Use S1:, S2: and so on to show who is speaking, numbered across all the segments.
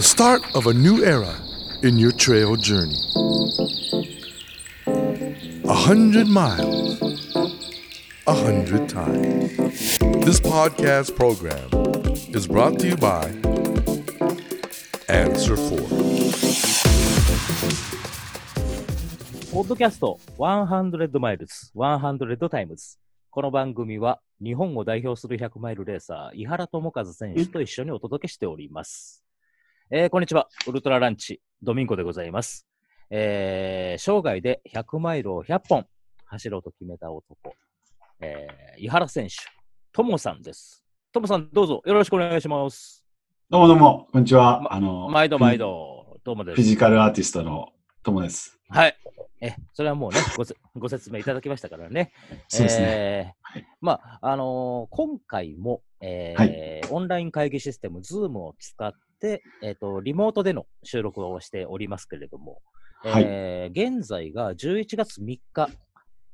S1: the start of a new era in your trail journey. A hundred miles, a hundred times. This podcast program is brought to you by Answer 4.
S2: ポッドキャスト100マイルズ、100タイムズ。この番組は日本を代表する100マイルレーサー、井原智和選手と一緒にお届けしております。えーこんにちは。ウルトラランチ、ドミンゴでございます。えー生涯で100マイルを100本走ろうと決めた男、えー井原選手、ともさんです。ともさん、どうぞよろしくお願いします。
S3: どうもどうも、こんにちは。
S2: ま
S3: あの、
S2: 毎度毎
S3: フ
S2: 度、どうもで
S3: ィ。
S2: す
S3: フィ。ジカルアーティストのともです。
S2: はい。え、それはもうね、ごせご説明いただきましたからね。
S3: そうですね。
S2: えー
S3: はい
S2: まあ、あのー今回も、えーオンライン会議システム、Zoom を使って、えっ、と、リモートでの収録をしておりますけれども、
S3: はい
S2: えー現在が11月3日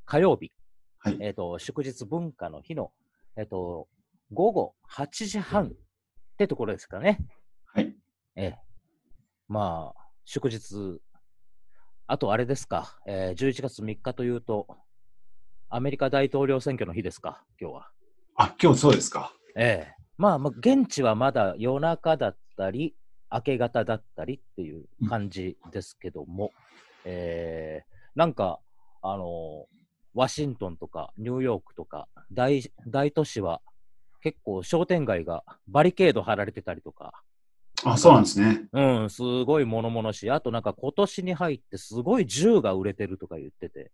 S2: 火曜日、
S3: はい
S2: えっ、と、祝日文化の日の、えっ、と、午後8時半ってところですかね。
S3: はい。
S2: ええ。まあ、祝日、あとあれですか、えー11月3日というと、アメリカ大統領選挙の日ですか、今日は。
S3: あ、今日そうですか。
S2: ええ。まあ、まあ、現地はまだ夜中だったり、明け方だったりっていう感じですけども、えーなんか、あのワシントンとかニューヨークとか大大都市は結構商店街がバリケード張られてたりとか、
S3: あ、そうなんですね。
S2: うん、すごい物々しい。あとなんか今年に入ってすごい銃が売れてるとか言ってて。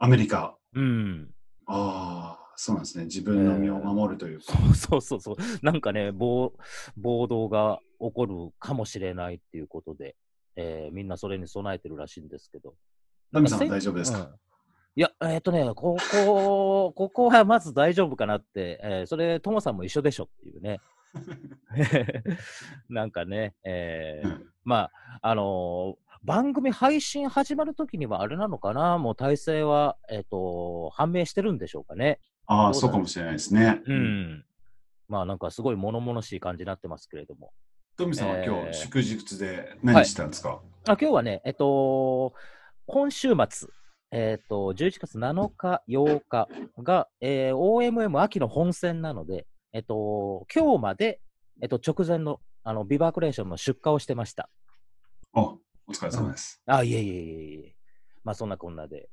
S3: アメリカ。
S2: うん。
S3: ああ、そうなんですね。自分の身を守るというか。
S2: そうそうそうそう。なんかね、暴暴動が起こるかもしれないっていうことで、えーみんなそれに備えてるらしいんですけど。
S3: ナミさん大丈夫ですか、
S2: うんいや、えっ、とね、ここ、ここはまず大丈夫かなって、えーそれ、ともさんも一緒でしょっていうね。なんかね、えー
S3: うん
S2: まあ、あのー番組配信始まるときにはあれなのかな、もう体制は、えっ、と、判明してるんでしょうかね。
S3: ああ、
S2: そう
S3: かもしれないですね。
S2: う。ん。まあ、なんかすごい物々しい感じになってますけれども。
S3: トミさんは今
S2: えー
S3: 日祝日で何してたんですか、
S2: あ今日はね、えっと、今週末、えっと、11月7日、8日が、えー OMM 秋の本戦なので、えっと、今日まで、えっと、直前の、あの、ビバークレーションの出荷をしてました。
S3: お、お疲れ様です。
S2: あ、いえいえいえいえ。まあ、そんなこんなで、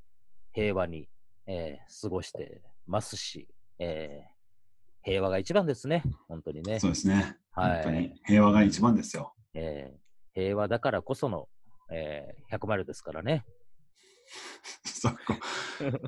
S2: 平和に、えー過ごしてますし、えー平和が一番ですね、本当にね。
S3: そうですね。
S2: はい
S3: 本当に平和が一番ですよ。
S2: えー平和だからこその、えー100マイルですからね。
S3: そこ。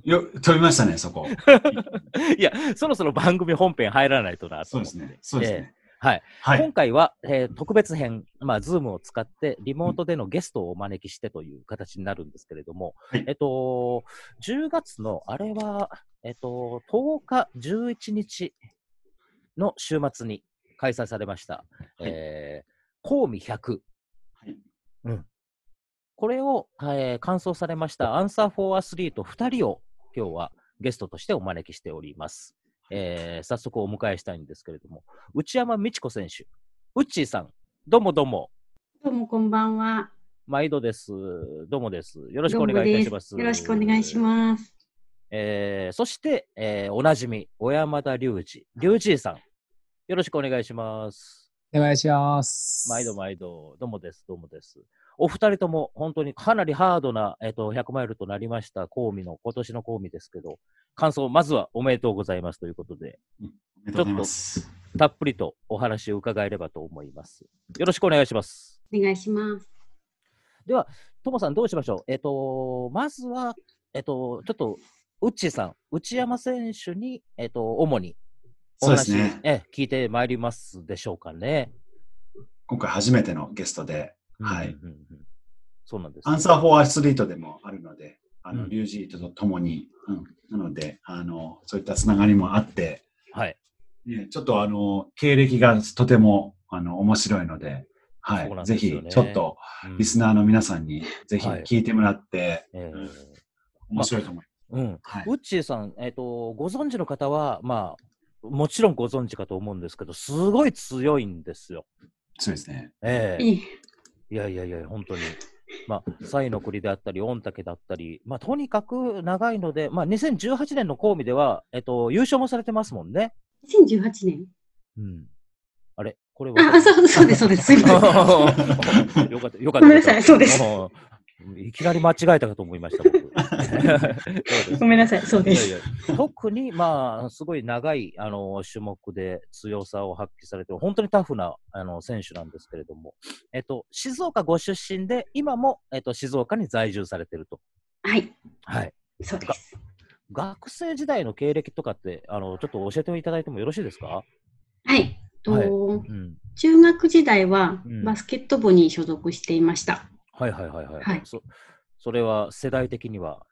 S3: よ、飛びましたね、そこ。
S2: いや、そろそろ番組本編入らないとなと思って。
S3: そうですね。そうです
S2: え
S3: ね。
S2: ーはい。
S3: はい
S2: 今。回は、えー特別編、まあ、ズームを使って、リモートでのゲストをお招きしてという形になるんですけれども、
S3: はい
S2: えっと、10月の、あれは、えっと、10日、11日の週末に開催されました、
S3: はい
S2: えー、 KOUMI 100。
S3: はい
S2: これを、えー、完走されました Answer4 アスリート2人を今日はゲストとしてお招きしております。えー早速お迎えしたいんですけれども、内山美智子選手、ウッチーさん、どうもどうも、
S4: どうもこんばんは。
S2: 毎度です。どうもです。よろしくお願いいた
S4: で
S2: します。
S4: よろしくお願いします。
S2: えーそして、えーおなじみ、小山田隆二、隆二さん、よろしくお願いします。
S5: お願いします。
S2: 毎度毎度、どうもです、どうもです。お二人とも本当にかなりハードな、えっと100マイルとなりました、コーミの、今年のコーミですけど、感想、まずはおめでとうございますということで、
S3: おめでと。
S2: たっぷりとお話を伺えればと思います。よろしくお願いします。
S4: お願いします。
S2: ともさん、どうしましょう？えっ、と、まずは、えっ、と、ちょっと、ウッチーさん、内山選手に、えっ、と、主にお
S3: そうです
S2: 話、
S3: ね。
S2: え聞いてまいりますでしょうかね。
S3: 今回初めてのゲストで、はい
S2: うんうんうん。うんそうなんです、
S3: アンサー・フォー・アスリートでもあるので、あの、
S2: うん。
S3: リュウジーと共に、うん、なので、あの、そういったつながりもあって、
S2: はい。
S3: ね、ちょっとあの、経歴がとても、あの、面白いので、はい。
S2: ね。
S3: ひ、ちょっと、
S2: うん。
S3: リスナーの皆さんに、ぜひ
S2: はい。
S3: 聞いてもらって、
S2: えー
S3: 面白いと思います。
S2: うん、
S3: はい。
S2: ウッチーさん、えっ、と、ご存知の方は、まあ、もちろんご存知かと思うんですけど、すごい強いんですよ。
S3: そうですね。
S2: ええ。
S4: いい
S2: いやいやいや、本当に。まあ、サイの栗であったり、御嶽だったり、まあ、とにかく長いので、まあ、2018年の神戸では、えっと、優勝もされてますもんね。
S4: 2018年。
S2: うん。あれ？これ
S4: あ、あそうそうです、そうです。すいません。
S2: よかった、よかった。
S4: ごめんなさいそうです
S2: うんいきなり間違えたかと思いました、僕。
S4: ごめんなさい、そうです。
S2: いやいや特に、まあ、すごい長いあの種目で強さを発揮されてる、本当にタフなあの選手なんですけれども、えっと、静岡ご出身で、今も、えっと、静岡に在住されてると。
S4: はい、
S2: はい。
S4: そうです。
S2: 学生時代の経歴とかって、あのちょっと教えていただいてもよろしいですか？
S4: はい。と
S2: はいうん。
S4: 中学時代は
S2: うん
S4: バスケット部に所属していました。
S2: はいはいはいはい。
S4: はい
S2: そそれは世代的には、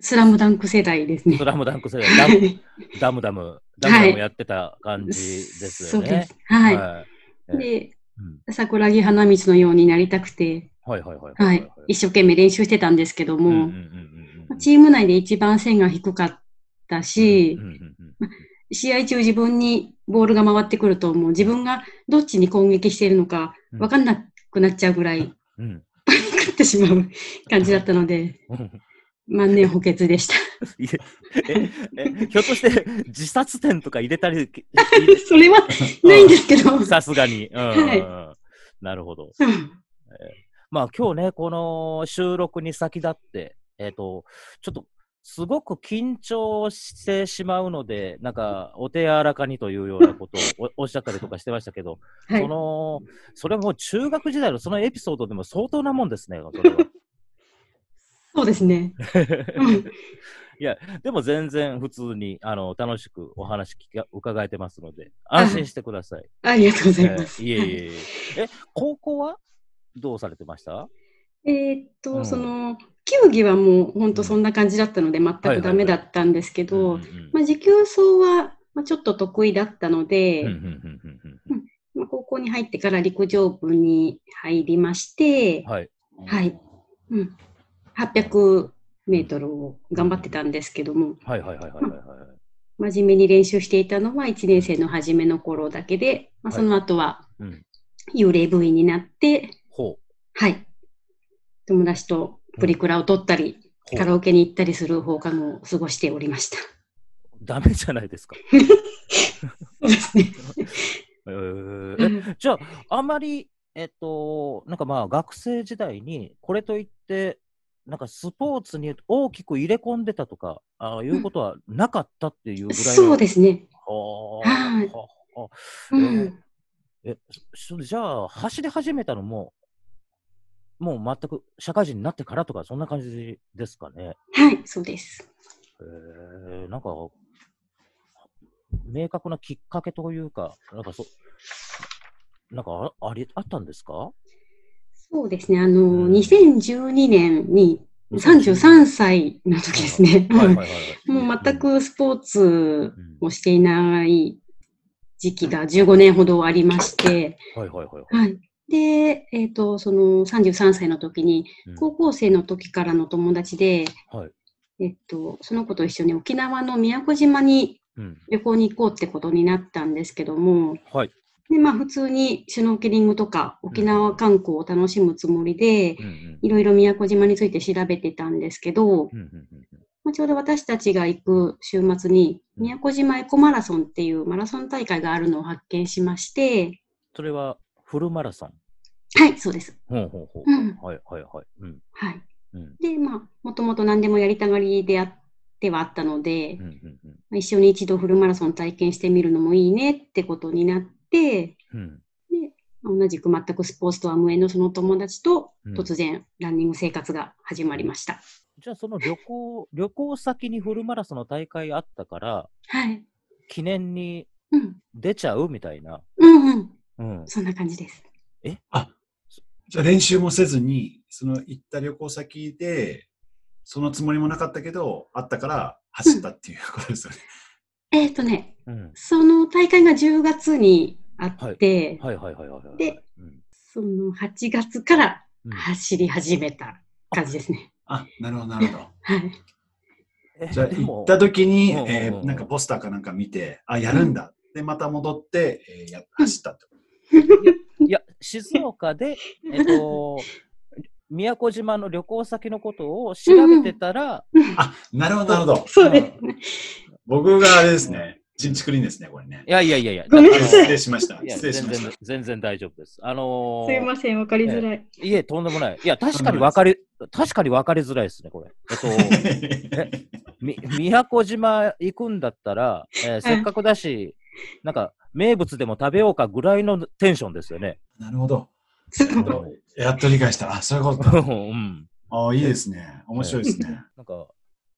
S4: スラムダンク世代ですね
S2: ス。ラムダンク世代、ダム
S4: はい。
S2: ダムダム、ダムダムやってた感じですよね
S4: そうです。。はい。
S2: はい。え
S4: で、
S2: うん
S4: 桜木花道のようになりたくて、
S2: はいはいはい
S4: はい。一生懸命練習してたんですけども、チーム内で一番線が低かったし試合中自分にボールが回ってくると、もう自分がどっちに攻撃しているのか
S2: うん
S4: 分かんなくなっちゃうぐらい、ってしまう感じだったので、
S2: うん
S4: 万年補欠でした。
S2: ひょっとして自殺点とか 入れたり、
S4: それはないんですけど。
S2: さすがに。うん
S4: は
S2: なるほど。
S4: うん
S2: まあ今日ね、この収録に先立って、えっ、と、ちょっと、すごく緊張してしまうので、なんか、お手柔らかにというようなことを おおっしゃったりとかしてましたけど、
S4: はい
S2: その、それはもう中学時代のそのエピソードでも相当なもんですね、それは。
S4: そうですね。うん
S2: いや、でも全然普通にあの楽しくお話聞か伺えてますので、安心してください。
S4: ありがとうござい
S2: え
S4: ます。
S2: ーいえいえいえ。え、高校はどうされてました？
S4: えーっと、
S2: うん
S4: その、球技はもう本当そんな感じだったので、全くダメだったんですけ
S2: うん
S4: ど、まあ、持久走は、まあ、ちょっと得意だったので、
S2: うんうんうんうんうん
S4: まあ、高校に入ってから陸上部に入りまして、
S2: はい。
S4: はい。うん。800メートルを頑張ってたんですけども、
S2: はいはいはいはいはいはい。
S4: 真面目に練習していたのは1年生の初めの頃だけで、まあ、
S2: はい
S4: その後は
S2: うん。
S4: 幽霊部員になって、
S2: ほう。
S4: はい。友達とプリクラを撮ったり、
S2: ほう
S4: カラオケに行ったりする放課後を過ごしておりました。
S2: ダメじゃないですか。
S4: そうですね。
S2: えー
S4: うん
S2: え、じゃあ、あまり、えっと、なんかまあ、学生時代に、これといって、なんかスポーツに大きく入れ込んでたとか、ああいうことはなかったっていうぐらいの。
S4: そうですね。
S2: あはあはあ
S4: うん。
S2: え、そじゃあ、走り始めたのも、もう全く社会人になってからとか、そんな感じですかね。
S4: はい、そうです。
S2: えー、なんか、明確なきっかけというか、なんかそ、なんかあありあったんですか？
S4: そうですね。あの、
S2: うん
S4: 2012年に33歳の時ですね。もう全くスポーツをしていない時期が15年ほどありまして、
S2: はいはいはいはい。
S4: はい。で、えっ、と、その33歳の時に、
S2: うん
S4: 高校生の時からの友達で、
S2: はい。
S4: えっと、その子と一緒に沖縄の宮古島に
S2: うん。
S4: 旅行に行こうってことになったんですけども、
S2: はい。
S4: で、まあ普通にシュノーケリングとか沖縄観光を楽しむつもりで
S2: う、んうん
S4: いろいろ宮古島について調べてたんですけど、
S2: うんうんうん
S4: まあ、ちょうど私たちが行く週末に
S2: うん
S4: 宮古島エコマラソンっていうマラソン大会があるのを発見しまして、
S2: それはフルマラソン？
S4: はい、そうです。
S2: ほうほうほう。
S4: うん
S2: はいはいはい。うん。
S4: はい。
S2: うん。
S4: で、まあ、もともと何でもやりたがりであってはあったので、
S2: うんうんうん
S4: まあ一緒に一度フルマラソン体験してみるのもいいねってことになって、
S2: うん。
S4: 同じく全くスポーツとは無縁のその友達と
S2: うん
S4: 突然ランニング生活が始まりました。
S2: じゃあその旅行、旅行先にフルマラソンの大会あったから、
S4: はい。
S2: 記念に
S4: うん。
S2: 出ちゃうみたいな。
S4: うんうん。
S2: うん。
S4: そんな感じです。
S3: じゃあ練習もせずに、その行った旅行先で、そのつもりもなかったけど、あったから走ったっていうことですよね。
S4: えっ、とね、
S2: うん。
S4: その大会が10月にあって、
S2: はいはいはいはいはい。
S4: で
S2: うん、
S4: その8月から
S2: うん
S4: 走り始めた感じですね。
S3: あ、なるほど、なるほど。
S4: はい。
S2: え
S3: じゃあ行った時に、
S2: うんうんうん
S3: えーなんかポスターかなんか見て、あ、やるんだ。で、また戻って、えーや走ったってこ
S2: いや、静岡で、えっと、宮古島の旅行先のことを調べてたら、
S3: あ、なるほど、なるほど。
S4: そうですね。
S3: 僕があれですね。チンチクリンですね、これね。
S2: いやいやいやいや、
S4: ごめんなさい
S3: 失礼しました。
S2: いや
S3: 失礼しまし
S2: 全然、全然大丈夫です。あのー
S4: すいません、わかりづらい。
S2: いえ、とんでもない。いや、確かに分かり、確かに分かりづらいですね、これ。えっと、
S3: た。
S2: み宮古島行くんだったら、えーせっかくだし、なんか、名物でも食べようかぐらいのテンションですよね。
S3: なるほど。やっと理解した。あ、そういうことか。
S2: うん。
S3: あいいですね。面白いですね。
S2: なんか、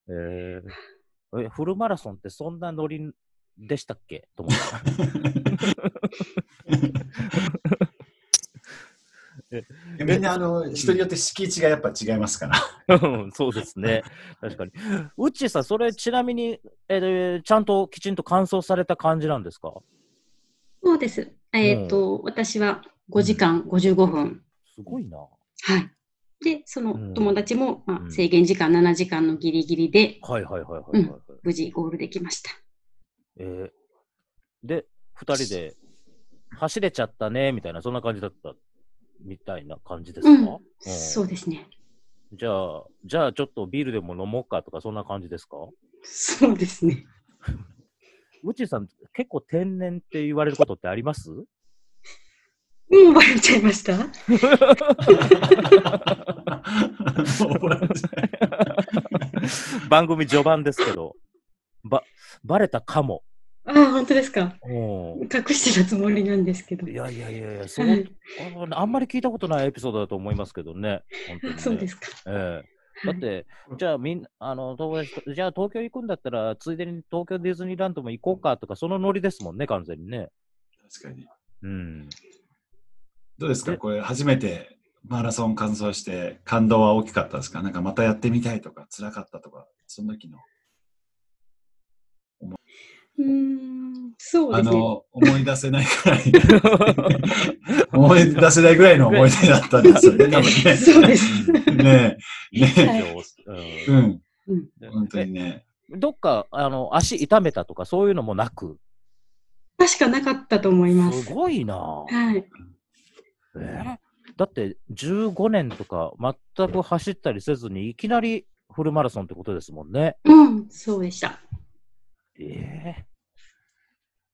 S2: えーえ、フルマラソンってそんなノリでしたっけ？と思った。
S3: みんな、あの、人によって敷地がやっぱ違いますから。
S2: うん そうですね。確かに。うっちーさん、それちなみに、えーちゃんときちんと完走された感じなんですか？
S4: そうです。えっ、と、私は5時間55分。
S2: すごいな。
S4: はい。で、その
S2: うん
S4: 友達も、まあ
S2: うん
S4: 制限時間7時間のギリギリで、
S2: はいはいはいはい、はい
S4: うん無事ゴールできました。
S2: えーで、二人で走れちゃったね、みたいな、そんな感じだったみたいな感じですか、
S4: うん。
S2: うん。
S4: そうですね。
S2: じゃあ、じゃあちょっとビールでも飲もうかとか、そんな感じですか？
S4: そうですね。
S2: うちさん、結構天然って言われることってあります？
S4: もうバレちゃいました。
S2: 番組序盤ですけど、ば、バレたかも。
S4: ああ、本当ですか。
S2: うん
S4: 隠してたつもりなんですけど。
S2: いやいやいやいや、そのあんまり聞いたことないエピソードだと思いますけどね。本当にね
S4: そうですか。
S2: ええだって、じゃあみんな、あの、友達と、じゃあ東京行くんだったら、ついでに東京ディズニーランドも行こうかとか、そのノリですもんね、完全にね。
S3: 確かに。
S2: うん。
S3: どうですか？
S2: え
S3: これ初めてマラソン完走して感動は大きかったですか？なんかまたやってみたいとか辛かったとか、その時の。
S4: うーん、そう
S3: あ
S4: ですね。
S3: の、思い出せないくらい。思い出せないぐらいの思い出だったんですよね、多分ね。
S4: そうです。
S3: ねえ、ね
S4: はい
S3: え、うん、
S4: うん、
S3: 本当にね。
S2: えどっか、あの、足痛めたとか、そういうのもなく？
S4: 確かなかったと思います。
S2: すごいな
S4: はい。
S2: えだって、15年とか、全く走ったりせずに、いきなりフルマラソンってことですもんね。
S4: うん、そうでした。
S2: え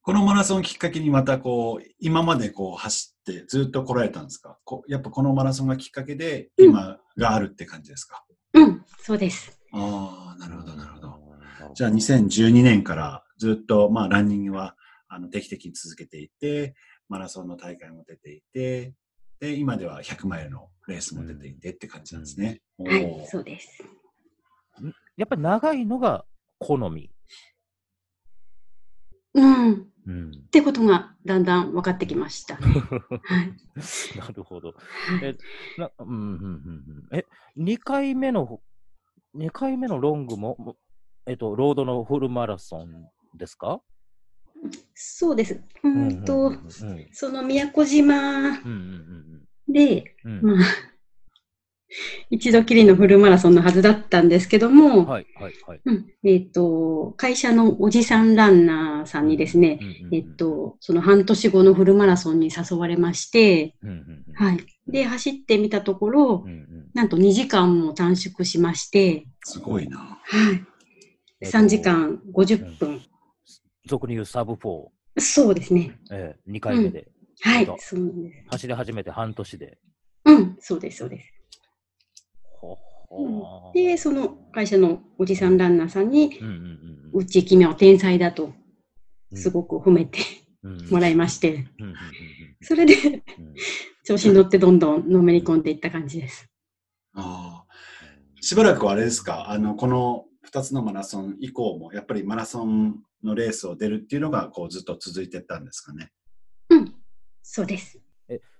S3: このマラソンきっかけにまたこう、今までこう走ってずっと来られたんですか？こやっぱこのマラソンがきっかけで今があるって感じですか、
S4: うん、そうです。
S3: ああ、なるほど、なるほど。
S2: ど
S3: じゃあ2012年からずっと、まあ、ランニングはあの定期的に続けていて、マラソンの大会も出ていて、で、今では100マイルのレースも出ていてって感じなんですね。
S4: はい
S3: おー、
S4: そうです。
S2: やっぱり長いのが好み？
S4: うん。っ
S2: うん。
S4: てことがだんだん分かってきました。はい。
S2: なるほど。
S4: はい
S2: え、なうん、うん、うん、うん。え、2回目の、2回目のロングも、もえっと、ロードのフルマラソンですか？
S4: そうです。う
S2: うん
S4: その宮古島で。まあ、一度きりのフルマラソンのはずだったんですけども、
S2: はい、はい、はい。
S4: うんえっ、と、会社のおじさんランナーさんにですね、
S2: うんうんうん
S4: えっ、と、その半年後のフルマラソンに誘われまして、
S2: うんうんうん
S4: はい。で、走ってみたところ
S2: う、んうん
S4: なんと2時間も短縮しまして、
S3: すごいな。
S4: はい。
S2: えっと
S4: 3時間50分。
S2: 俗に言うサブ4、
S4: そうですね。
S2: えー、2回目で、
S4: はい
S2: なるほ。
S4: そうです。
S2: 走り始めて半年で。
S4: うん、そうです、そうです。で、その会社のおじさんランナーさんに、
S2: うんうんうん
S4: うち君は天才だと、
S2: うん。
S4: すごく褒めて
S2: うん。
S4: もらいまして、それで調子に乗ってどんどんのめり込んでいった感じです。
S3: あー。しばらくはあれですか？あの、この2つのマラソン以降も、やっぱりマラソンのレースを出るっていうのが、こう、ずっと続いてったんですかね？
S4: うん、そうです。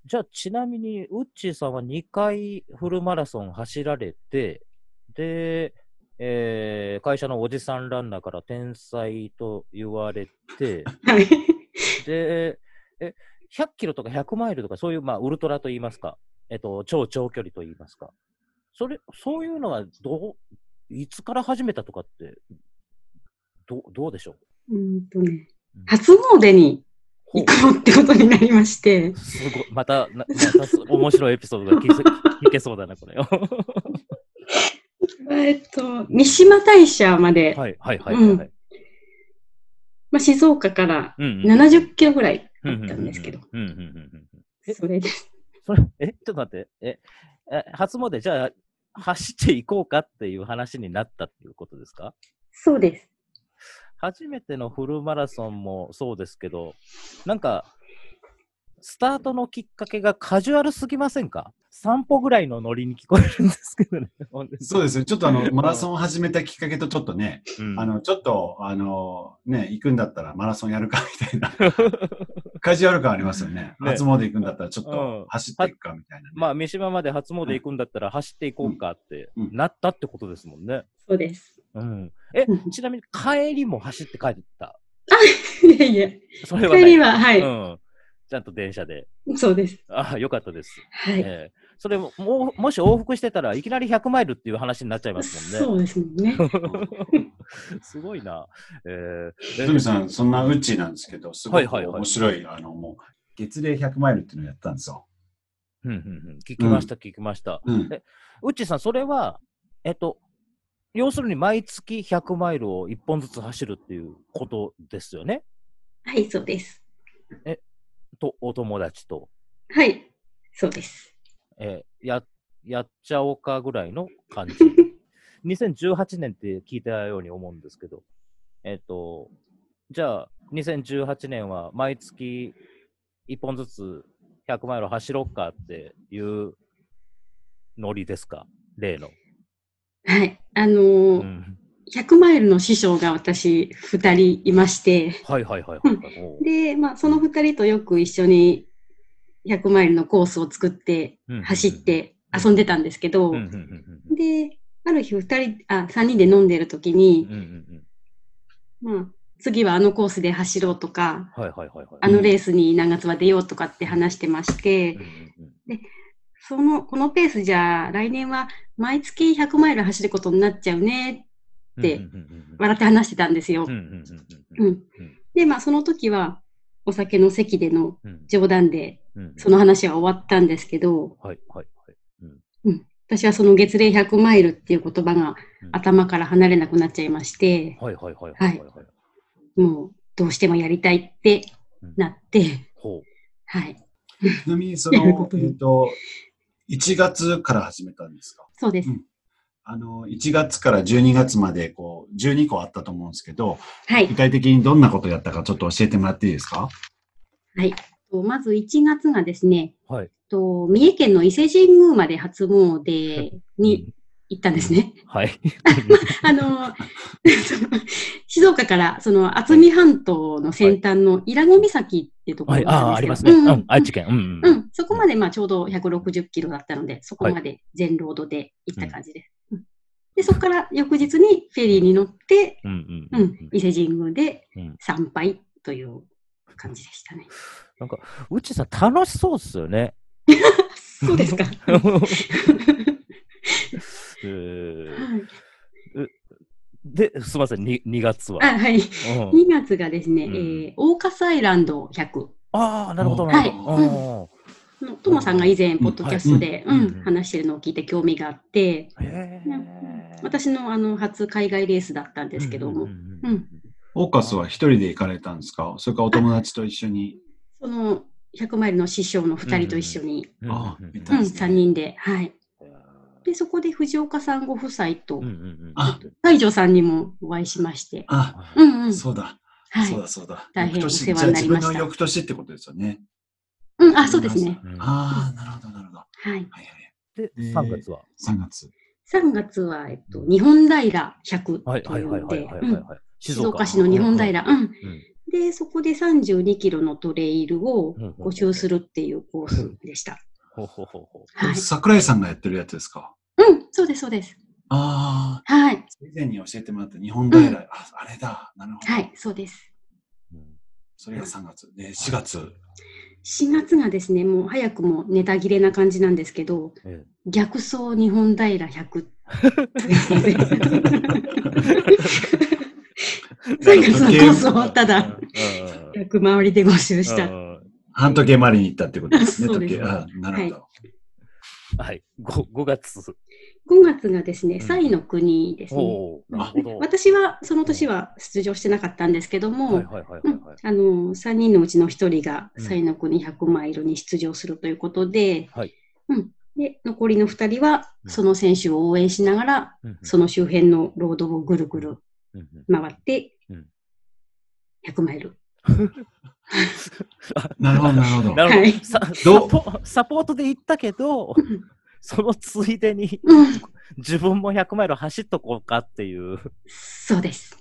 S2: じゃあ、ちなみに、ウッチーさんは2回フルマラソン走られて、で、えー会社のおじさんランナーから天才と言われて、
S4: はい。
S2: で、え、100キロとか100マイルとか、そういう、まあ、ウルトラと言いますか、えっと、超長距離と言いますか、それ、そういうのは、どう、いつから始めたとかって、どうどうでしょう？
S4: うんとね
S2: うん、
S4: 初詣に行こうってことになりまして、
S2: すごい。また、なまたす面白いエピソードが聞けそうだな、これ。は
S4: えっと、三島大社まで、
S2: い、はい、はい、はい。はい。
S4: まあ、静岡から
S2: うんうん
S4: 70キロぐらいあったんですけど、それです。
S2: それ、え、ちょっと待って、え、え初詣、じゃあ、走っていこうかっていう話になったっていうことですか？
S4: そうです。
S2: 初めてのフルマラソンもそうですけど、なんか、スタートのきっかけがカジュアルすぎませんか？散歩ぐらいのノリに聞こえるんですけどね。
S3: そうですね。ちょっとあの、マラソンを始めたきっかけとちょっとね、
S2: うん
S3: あの、ちょっと、あの、ね、行くんだったらマラソンやるかみたいな、カジュアル感ありますよね。
S2: ね
S3: 初詣行くんだったらちょっ
S2: うん
S3: と走っていくかみたいなね。
S2: まあ、三島まで初詣行くんだったら走っていこうかって
S3: うんうん
S2: なったってことですもんね。
S4: そうです。
S2: うん。え
S4: う、ん
S2: ちなみに帰りも走って帰った？
S4: いやいや、
S2: それは。
S4: 帰りは、はい、
S2: うん。ちゃんと電車で。
S4: そうです。
S2: ああ、よかったです。
S4: はい。
S2: ええそれも、もうもし往復してたらいきなり100マイルっていう話になっちゃいますもんね。
S4: そうですもんね。
S2: すごいな。えー、
S3: トミさん、そんなウッチーなんですけど、すご
S2: いはいはい
S3: 面白い、あの、もう、月齢100マイルっていうのをやったんですよ。
S2: うんうんうん、聞きました、聞きました。
S3: うん。
S2: えうっちーさん、それは、えっと、要するに毎月100マイルを1本ずつ走るっていうことですよね？
S4: はい、そうです。
S2: と、お友達と？
S4: はい、そうです。
S2: えーや、やっちゃおうかぐらいの感じ。2018年って聞いたように思うんですけど、えっ、と、じゃあ、2018年は毎月1本ずつ100マイル走ろうかっていうノリですか？例の。
S4: はい。あの
S2: う
S4: ー
S2: ん、
S4: 100マイルの師匠が私2人いまして、
S2: はいはいはい
S4: で、まあ、その2人とよく一緒に100マイルのコースを作って
S2: うん。
S4: 走って遊んでたんですけど、で、ある日2人、あ、3人で飲んでる時にまあ、次はあのコースで走ろうとか、
S2: はいはいはいはい。
S4: あのレースに何月は出ようとかって話してまして。
S2: うん、うんうん
S4: その、このペースじゃ来年は毎月100マイル走ることになっちゃうね、って笑って話してたんですよ。で、まあその時はお酒の席での
S2: うん。
S4: 冗談でその話は終わったんですけど、
S2: はいはいはい。
S4: 私はその月齢100マイルっていう言葉が
S2: うん。
S4: 頭から離れなくなっちゃいまして、
S2: はいはいはいはいはい。はい。
S4: もうどうしてもやりたいってなって、
S2: ほう。
S4: はい。
S3: ちなみに、その えっと、1月から始めたんですか？
S4: そうです。
S3: うんあの、1月から12月まで、こう、12個あったと思うんですけど、
S4: はい
S3: 具。体的にどんなことをやったかちょっと教えてもらっていいですか？
S4: はい。とまず1月がですね、
S2: はい。
S4: と三重県の伊勢神宮まで初詣に 行ったんですね。
S2: はい。
S4: あの、静岡からその渥美半島の先端の伊良湖岬っていうとこ
S2: はい。
S4: ろ
S2: ああ、
S4: があるんです
S2: ありますね。
S4: よ。うんうん
S2: うん。愛知県。うん
S4: う。ん、そこまでまあちょうど160キロだったので、そこまで全ロードで行った感じです。うんで、そこから翌日にフェリーに乗って、
S2: うん。
S4: うん、伊勢神宮で
S2: うん
S4: 参拝という感じでしたね。
S2: うちさん楽しそうっすよね。
S4: そうですか。
S2: で、す。みません、に 2, 月は。
S4: あはい。
S2: うん。
S4: 2月がですね、
S2: うん。
S4: えー、オーカスアイランド100。
S2: ああ、なるほど、
S4: は
S2: ないるほど。
S4: のトモさんが以前、ポッドキャストで、うん。話してるのを聞いて興味があって、私のあの初海外レースだったんですけども、
S2: うんうん
S4: うん
S3: オーカスは一人で行かれたんですか？それからお友達と一緒に。
S4: その100マイルの師匠の2人と一緒に、
S2: うん。
S3: あ
S2: うん。
S3: 見
S4: うん。
S3: たいですね。
S4: 3人で、はい。で、そこで藤岡さんご夫妻と
S2: うんうんうん
S3: あ
S4: 西条さんにもお会いしまして、
S3: あ、
S4: うんうん。
S3: そうだ。
S4: はい
S3: そうだそうだ。
S4: 大変お世話になりました
S3: 自分の翌年ってことですよね。
S4: うん、あ、そうですね。
S2: うん
S3: ああ、なるほど、なるほど。は
S4: はい。
S3: いはいはい。
S2: で、
S3: えー
S2: 3月は
S3: ？3月。
S4: 3月は、えっと、日本平100
S2: はい
S4: というので
S2: はいはいはいはい、
S4: うん
S2: はい。
S4: 静岡市の日本平、うん。
S2: うん
S4: で、そこで32キロのトレイルを募集するっていうコースでした。
S2: ほうほうほうほう。
S4: はい。
S3: 桜井さんがやってるやつですか？
S4: うん、そうです、そうです。
S3: ああ、
S4: はい。
S3: 以前に教えてもらった日本平、あ、あれだ。なるほど。
S4: はい、そうです。
S2: うん
S3: それが3月。で、4月。
S4: 4月がですね、もう早くもネタ切れな感じなんですけど、
S2: え
S4: 逆走日本平100。最後そのコースをた
S2: うん
S4: だ、100回りで5周し
S2: う
S4: た。
S2: ん
S3: 半時計回りに行ったってことですね。
S4: そうです
S3: 時計あなるほど。
S2: はい。5, 5月。
S4: 5月がですね、
S2: うん
S4: サイの国ですね。
S2: おおなるほど。
S4: 私はその年は出場してなかったんですけども、
S2: はいはいはい
S4: うん
S2: はいはい。
S4: あの3人のうちの1人が
S2: うん
S4: サイの国100マイルに出場するということで、
S2: はい
S4: うん、で残りの2人は
S2: うん
S4: その選手を応援しながら、
S2: うん
S4: その周辺のロードをぐるぐる
S2: うんうん
S4: 回って
S2: うん、
S4: 100マイル。
S3: なるほど、なるほど。
S2: なるほど
S4: はい
S2: さサポサポートで行ったけど、
S4: うん
S2: そのついでに
S4: うん、
S2: 自分も100マイル走っとこうかっていう。
S4: そうです。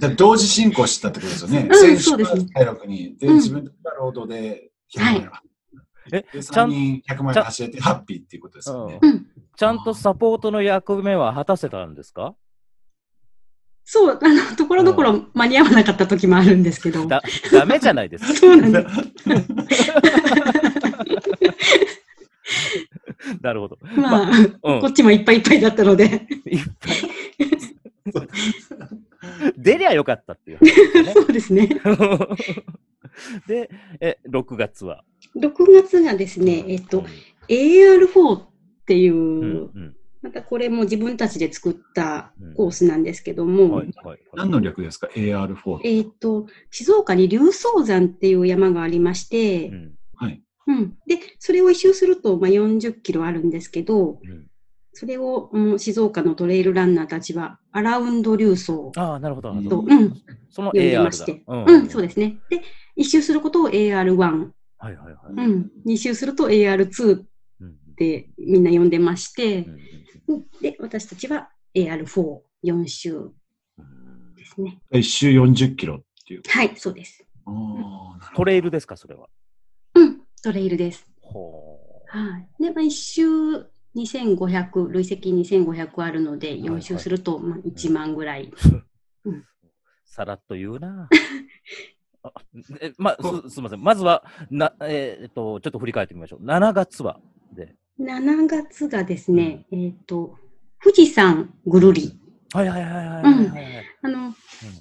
S3: じゃあ同時進行してたってことですよね。
S4: うん
S3: 選手
S4: そうですね
S3: が体力に、で、
S4: うん
S3: 自分がロードで100マイル。
S2: え
S3: で、
S2: ちゃん
S3: 3人100マイル走れてハッピーっていうことですよね。
S4: うん、
S2: ちゃんとサポートの役目は果たせたんですか？
S4: そう、あの、ところどころ間に合わなかった時もあるんですけど。
S2: だダメじゃないですか。
S4: そうなんです。
S2: なるほど。
S4: まあ、
S2: うん
S4: こっちもいっぱいいっぱいだったので。
S2: いっぱい出りゃよかったっていう話です
S4: そうですね。
S2: ね。で、え、6月は
S4: ？6月がですね、えっと、AR4 っていう、
S2: うん、うん
S4: またこれも自分たちで作ったコースなんですけども、
S2: うん。はい、はい。
S3: 何の略ですか ?AR4。
S4: えっと、静岡に竜宗山っていう山がありまして、
S2: うん
S3: はい。
S4: うん。で、それを一周すると、まあ、40キロあるんですけど、
S2: うん
S4: それを、うん静岡のトレイルランナーたちは、アラウンド竜宗
S2: ああ、なるほど。なるほ
S4: と、
S2: ど
S4: うん、
S2: その AR だ。
S4: まして、うん、そうですね。で、一周することを AR1、
S2: はいはいはい。
S4: うん、二周すると AR2 っ
S2: うん
S4: てみんな呼んでまして
S2: う、ん
S4: うんで、私たちは AR4、4周
S2: うん
S4: ですね。
S3: 1周40キロっていう。
S4: はい、そうです。
S2: トレイルですか、それは？
S4: うん、トレイルです。
S2: ほ
S4: はい。で、まあ、一周2500、累積2500あるので、4周すると、まあ、1万ぐらい。
S2: う。さらっと言うな。あえま、すすみません。まずは、なえーっと、ちょっと振り返ってみましょう。7月は。で。
S4: 7月がですね、えっ、と、富士山ぐるり。
S2: はいはいはいはいはい
S4: うん
S2: はいはい。
S4: あの、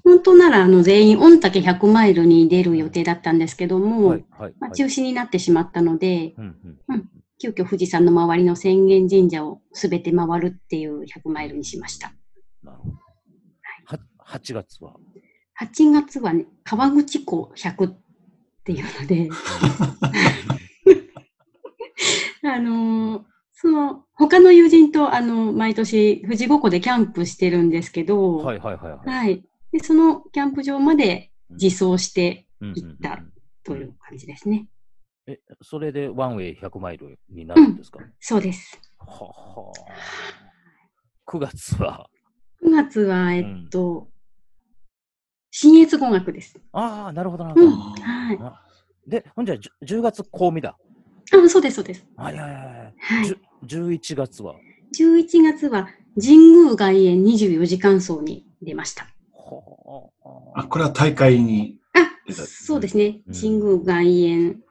S4: 本当なら、あの、全員、御嶽100マイルに出る予定だったんですけども、
S2: はいはい
S4: まあ、
S2: はい
S4: 中止になってしまったので、
S2: うんうん
S4: うん急遽富士山の周りの浅間神社をすべて回るっていう100マイルにしました。
S2: なるほど。は8月は
S4: ？8月はね、川口湖100っていうので、あのーその、他の友人と、あの、毎年、富士五湖でキャンプしてるんですけど、
S2: はいはいはいはい。
S4: はい。で、そのキャンプ場まで自走して
S2: うんうんうん
S4: 行ったという感じですね。
S2: え、それでワンウェイ100マイルになるんですか、
S4: そうです。
S2: はは9月は
S4: ？9月は、えっと、新越語学です。
S2: ああ、なるほどなるほど。
S4: うんはい。
S2: あで、ほんじゃ、じゅ10月、香味だ。
S4: あ、そうです、そうです。
S2: はいはいはいはい。
S4: はい。
S2: じゅ11月は
S4: ？11月は神宮外苑24時間走に出ました。
S2: は
S3: あ、これは大会に？
S4: あそうですね。
S2: うん
S4: 神宮外苑、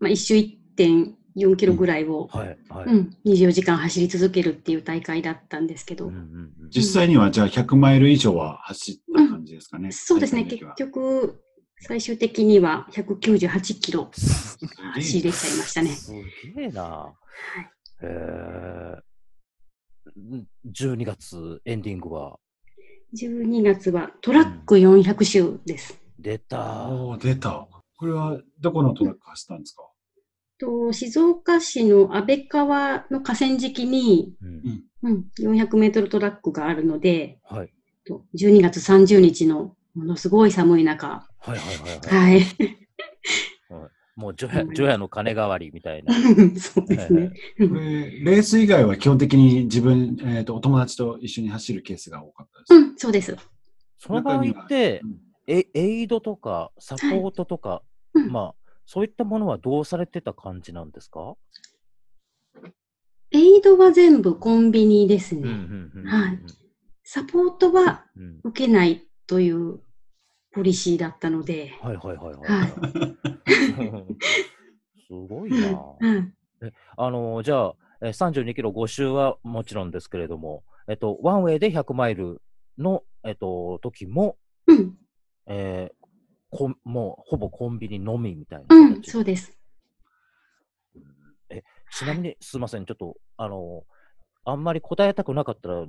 S4: まあ、一周1.4キロぐらいを、
S2: はいはい。
S4: うん、24時間走り続けるっていう大会だったんですけど、
S2: うんうんうん
S3: 実際にはじゃあ100マイル以上は走った感じですかね。
S4: そうですね、結局、最終的には198キロ
S2: す
S4: 走れちゃいましたね。
S2: すげえな。えー、12月エンディングは
S4: ？12月はトラック400周です。
S2: 出た。
S3: おお出た。これはどこのトラック走ったんですか？
S4: と静岡市の安倍川の河川敷に、
S2: うん
S4: うん、400メートルトラックがあるので、
S2: はい。
S4: と12月30日のものすごい寒い中、
S2: はいはいはいはい。
S4: はい。
S2: もう除夜除夜の鐘代わりみたいな。
S4: そうですね。
S3: レース以外は基本的に自分、えーと、お友達と一緒に走るケースが多かったです。
S4: うん、そうです。
S2: その場合って
S3: うん、
S2: エエイドとかサポートとか、
S4: うん
S2: まあ、そういったものはどうされてた感じなんですか？
S4: エイドは全部コンビニですね。はいサポートは
S2: うん
S4: 受けないというポリシーだったので、
S2: はいはいはいはい。
S4: は
S2: すごいな。
S4: うん、
S2: あのじゃあ、えー32キロ5周はもちろんですけれども、えっと、ワンウェイで100マイルの、えっと、時も、
S4: うん。
S2: えーこんもうほぼコンビニのみみたいな
S4: うん、
S2: 形
S4: そうです。
S2: えちなみにすいません、ちょっとあのあんまり答えたくなかったら、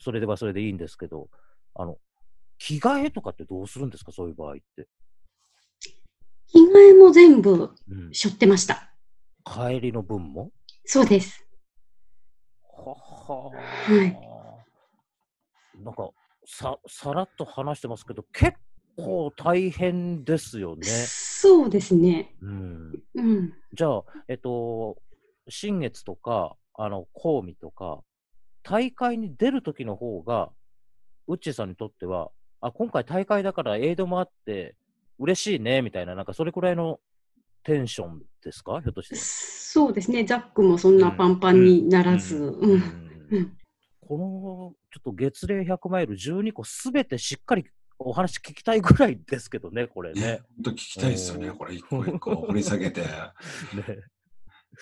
S2: それではそれでいいんですけど、あの着替えとかってどうするんですか、そういう場合って。
S4: 着替えも全部
S2: うん、
S4: 背負ってました。
S2: 帰りの分も？
S4: そうです。
S2: はは
S4: はい
S2: なんかさ、さらっと話してますけど、結構大変ですよね。
S4: そうですね。
S2: うん、
S4: うん。
S2: じゃあ、えっと、新月とか、あの、コウミとか、大会に出るときの方が、ウッチーさんにとっては、あ、今回大会だからエイドもあって、嬉しいね、みたいな、なんかそれくらいのテンションですか？ひょっとして。
S4: そうですね。ザックもそんなパンパンにならず。
S2: この、ちょっと月齢100マイル12個すべてしっかりお話聞きたいぐらいですけどね、これ
S3: ね
S2: ね。、
S3: 本当聞きたいですよね、
S2: うん
S3: これ一個一個掘り下げて。
S2: ね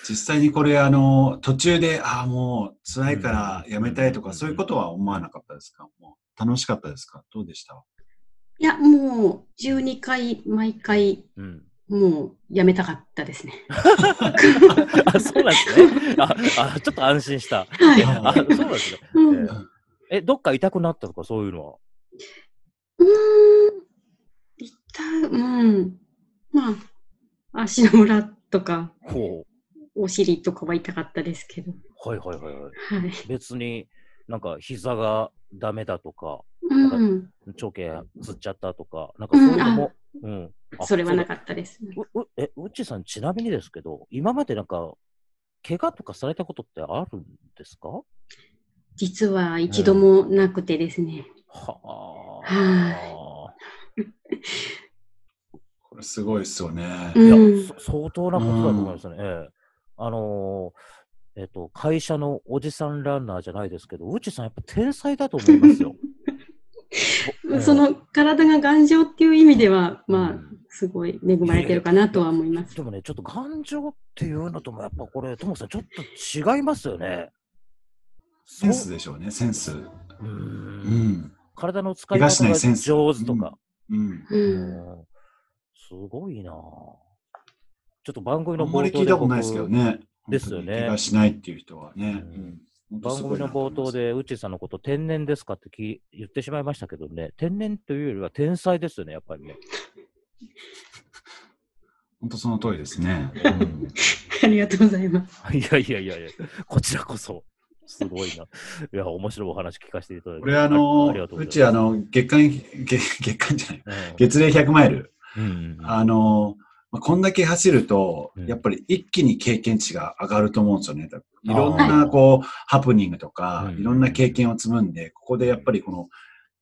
S3: 実際にこれ、あの、途中で、ああ、もう辛いからやめたいとか、
S2: うん
S3: そういうことは思わなかったですかもう楽しかったですか？どうでした？
S4: いや、もう12回、毎回、
S2: うん、
S4: もうやめたかったですね。
S2: あ、そうなんですね。あ、あちょっと安心した。
S4: はい。
S2: あ、そうなんですね。
S4: うん。
S2: えどっか痛くなったとかそういうのは？
S4: ーん。痛い、うん。まあ、足の裏とか、
S2: ほ
S4: お尻とかは痛かったですけど。
S2: う。はいはいはいはい。
S4: はい。
S2: 別になんか膝がダメだとか、
S4: うん。
S2: 長径つっちゃったとか、なんかそういうのも、うん。あ
S4: それはな
S2: っ
S4: かったです。
S2: た。ううえ、うっちーさん、ちなみにですけど、今までなんか、怪我とかされたことってあるんですか？
S4: 実は一度もなくてですね。
S2: は
S4: は
S2: あ。
S3: これすごいですよね。
S4: う
S2: いや、
S4: ん
S2: そ相当なことだと思いますね。ええあのーえっと、会社のおじさんランナーじゃないですけど、うちさんやっぱ天才だと思いますよ。ぼ
S4: その体が頑丈っていう意味では、まあ
S2: うん、
S4: すごい恵まれてるかなとは思います。
S2: でもね、ちょっと頑丈っていうのとも、やっぱこれ、ともさん、ちょっと違いますよね。
S3: センスでしょうね、センス。
S2: う
S3: んん。
S2: 体の使い方が
S3: ないセンス
S2: 上手とか。
S3: うん。
S4: う。
S2: うんすごいなぁちょっと番組
S3: あんまり
S2: の冒頭で
S3: 聞いたことない
S2: 僕
S3: ですけどね。
S2: ですよね
S3: しないっていう人はね。
S2: うん番組の冒頭で、うちさんのこと、天然ですかってき言ってしまいましたけどね、天然というよりは天才ですよね、やっぱりね。
S3: 本当その通りですね。
S4: ありがとうございます。
S2: いやいやいやいや、こちらこそ、すごいな。いや、面白いお話聞かせていただいて。
S3: これあの、
S2: ありがとうございます
S3: うちあの、月間、月月間じゃない。
S2: うん
S3: 月齢100マイル。
S2: うんうんうん
S3: あの、まあこんだけ走ると
S2: うん、
S3: やっぱり一気に経験値が上がると思うんですよね。いろん
S2: あ
S3: な、こう、ハプニングとか
S2: う、ん。
S3: いろんな経験を積むんで、ここでやっぱりこの、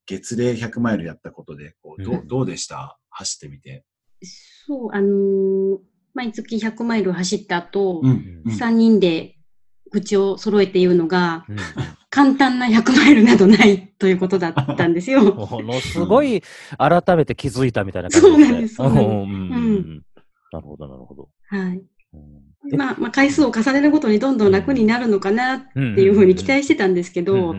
S3: 月齢100マイルやったことで、こうどどうでした？走ってみて。
S4: そう、あのー毎月100マイル走った後、
S3: うん。うん。
S4: 3人で口を揃えて言うのが、簡単な100マイルなどないということだったんですよ。
S2: ものすごい改めて気づいたみたいな感じ
S4: そうなんです。そうなんです
S2: うんうん。うんなるほど、なるほど。
S4: はい。
S2: うん
S4: まあ、まあ、回数を重ねるごとにどんどん楽になるのかなっ
S2: って
S4: ていうふうに期待してたんですけど、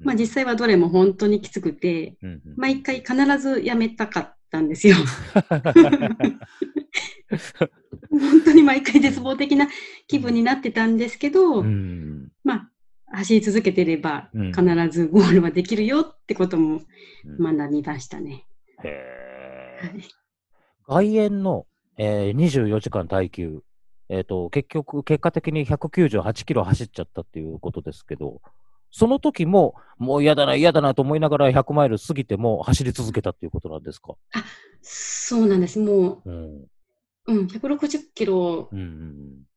S4: まあ実際はどれも本当にきつくて、毎回必ずやめたかったんですよ。本当に毎回絶望的な気分になってたんですけど、
S2: うん
S4: まあ、走り続けてれば
S2: うん
S4: 必ずゴールはできるよってことも
S2: うん
S4: 学びましたね。はい
S2: 外苑の、えー、24時間耐久、えっ、と、結局、結果的に198キロ走っちゃったっていうことですけど、その時も、もう嫌だな、嫌だなと思いながら100マイル過ぎても走り続けたっていうことなんですか？
S4: そうなんです。も
S2: うん。
S4: う、うん、160キロ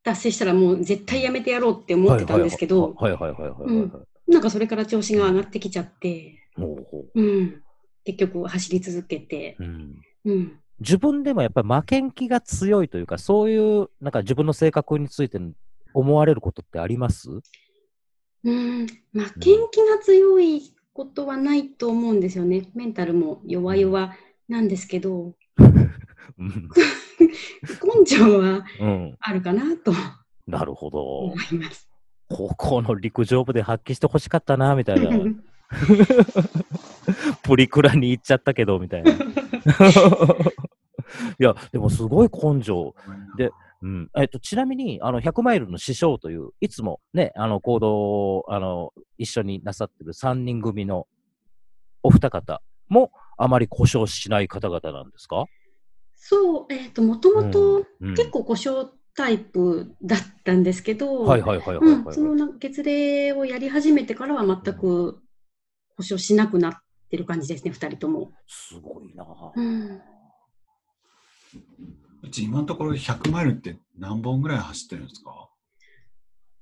S4: 達成したらもう絶対やめてやろうって
S2: うん。
S4: 思ってたんですけど、
S2: はいはいはい。はいはい
S4: なんかそれから調子が上がってきちゃって、
S2: ほう
S4: ん、結局走り続けて、
S2: ううん。
S4: うん、
S2: 自分でもやっぱり負けん気が強いというか、そういう、なんか自分の性格について思われることってあります？
S4: うん、負けん気が強いことはないと思うんですよね。メンタルも弱々なんですけど、
S2: うん。
S4: 根性は
S2: うん。
S4: あるかなと
S2: なるほど
S4: 思。います。
S2: 高校の陸上部で発揮してほしかったな、みたいな。プリクラに行っちゃったけど、みたいな。いや、でもすごい根性。でうん。えっと、ちなみに、あの、100マイルの師匠という、いつもね、あの、行動を、あの、一緒になさってる3人組のお二方も、あまり故障しない方々なんですか？
S4: そう、えっ、と、もともと
S2: うん
S4: 結構故障タイプだったんですけど、
S2: はいはいはいはい
S4: うん、
S2: はい。
S4: そのなんか月齢をやり始めてからは全く故障しなくなってる感じですね、二人とも。
S2: すごいなぁ
S4: うん、
S3: うち今のところ100マイルって何本ぐらい走ってるんですか？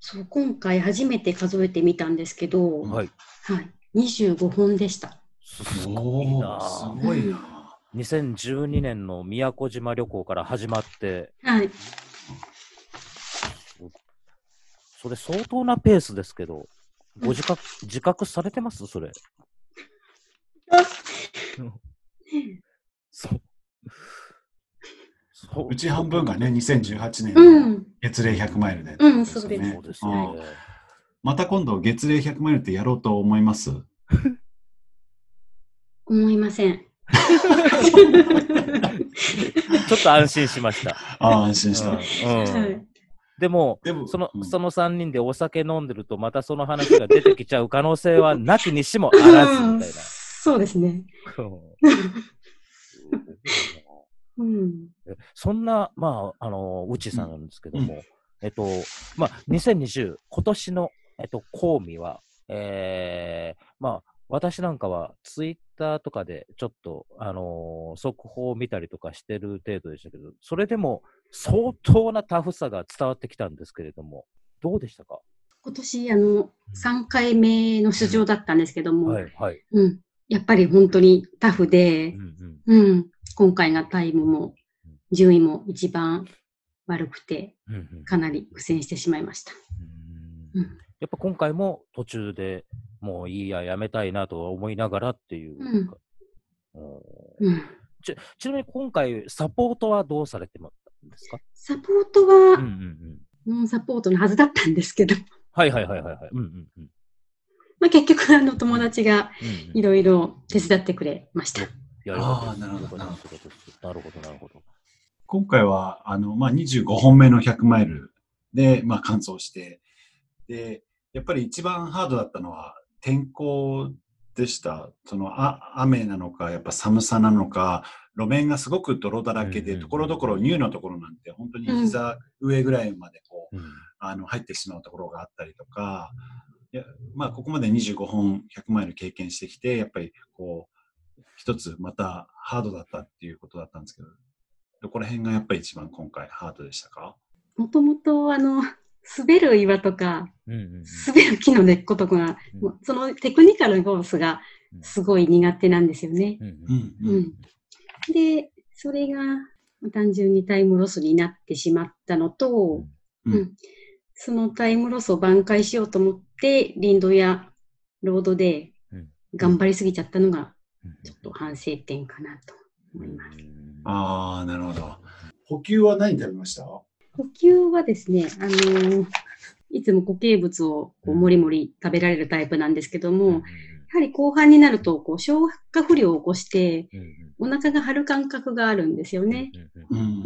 S4: そう今回初めて数えてみたんですけど、
S2: はい。
S4: はい、25本でした。
S2: すごいな
S3: す
S2: ぁ
S3: ごいな。
S2: 2012年の宮古島旅行から始まって、
S4: はい、
S2: それ相当なペースですけど、ご自覚、自覚されてます？それ。うんそう。そう。
S3: うち半分がね、2018年の
S4: うん、
S3: 月齢100マイルで、
S4: うんそうです。
S2: そうですね。
S3: うん。また今度月齢100マイルってやろうと思います？
S4: 思いません。
S2: ちょっと安心しました。
S3: ああ、安心した。
S2: うん。
S4: はい。
S2: でも、
S3: でも
S2: その、
S3: うん。
S2: その3人でお酒飲んでると、またその話が出てきちゃう可能性はなきにしもあらずみたい
S4: そうですね。
S2: な。
S4: うん。
S2: えそんな、まあ、あの、内さんなんですけども、えっと、まあ、2020、今年の、えっと、講義は、えー、まあ、私なんかはツイッターとかでちょっと、あのー速報を見たりとかしてる程度でしたけど、それでも相当なタフさが伝わってきたんですけれども、どうでしたか？
S4: 今年、あの、3回目の出場だったんですけども、
S2: はい、はい。
S4: うん。やっぱり本当にタフ
S2: う
S4: で
S2: ん、うん
S4: うん。今回がタイムも、順位も一番悪くて、かなり苦戦してしまいました。
S2: うん
S4: うん。
S2: やっぱ今回も途中でもういいや、やめたいなとは思いながらっていうか。
S4: うん。
S2: ちちなみに今回、サポートはどうされてます
S4: サポートは
S2: うんうん
S4: サポートのはずだったんですけど、
S2: はいはいはいはいはい。うんうんうん。
S4: まあ、結局、あの、友達がいろいろ手伝ってくれました。
S3: あーなるほど
S2: よかったです。よかったですなるほど、なるほど。
S3: 今回は、あの、まあ、25本目の100マイルで、まあ、完走して、で、やっぱり一番ハードだったのは天候でした。その、あ、雨なのか、やっぱ寒さなのか、路面がすごく泥だらけで、ところどころニューのところなんて、本当に膝上ぐらいまでこう、
S2: うん。
S3: あの、入ってしまうところがあったりとか、いや、まあ、ここまで25本100マイル経験してきて、やっぱりこう、一つまたハードだったっていうことだったんですけど、どこら辺がやっぱり一番今回ハードでしたか？
S4: もともと、あの、滑る岩とか、
S2: うんうんうん。
S4: 滑る木の根っことかが、
S2: うん。
S4: そのテクニカルコースがすごい苦手なんですよね。
S2: うん
S3: う
S2: うん
S3: ん。
S4: うん。で、それが単純にタイムロスになってしまったのと、
S3: うん。
S4: うん。そのタイムロスを挽回しようと思って、リンドやロードで
S2: うん。
S4: 頑張りすぎちゃったのが、
S2: うん。
S4: ちょっと反省点かなと思います。
S3: ああ、なるほど。補給は何食べました？
S4: 補給はですね、あのーいつも固形物をこうもりもり食べられるタイプなんですけども、
S2: うん
S4: やはり後半になるとこう消化不良を起こして、お腹が張る感覚があるんですよね。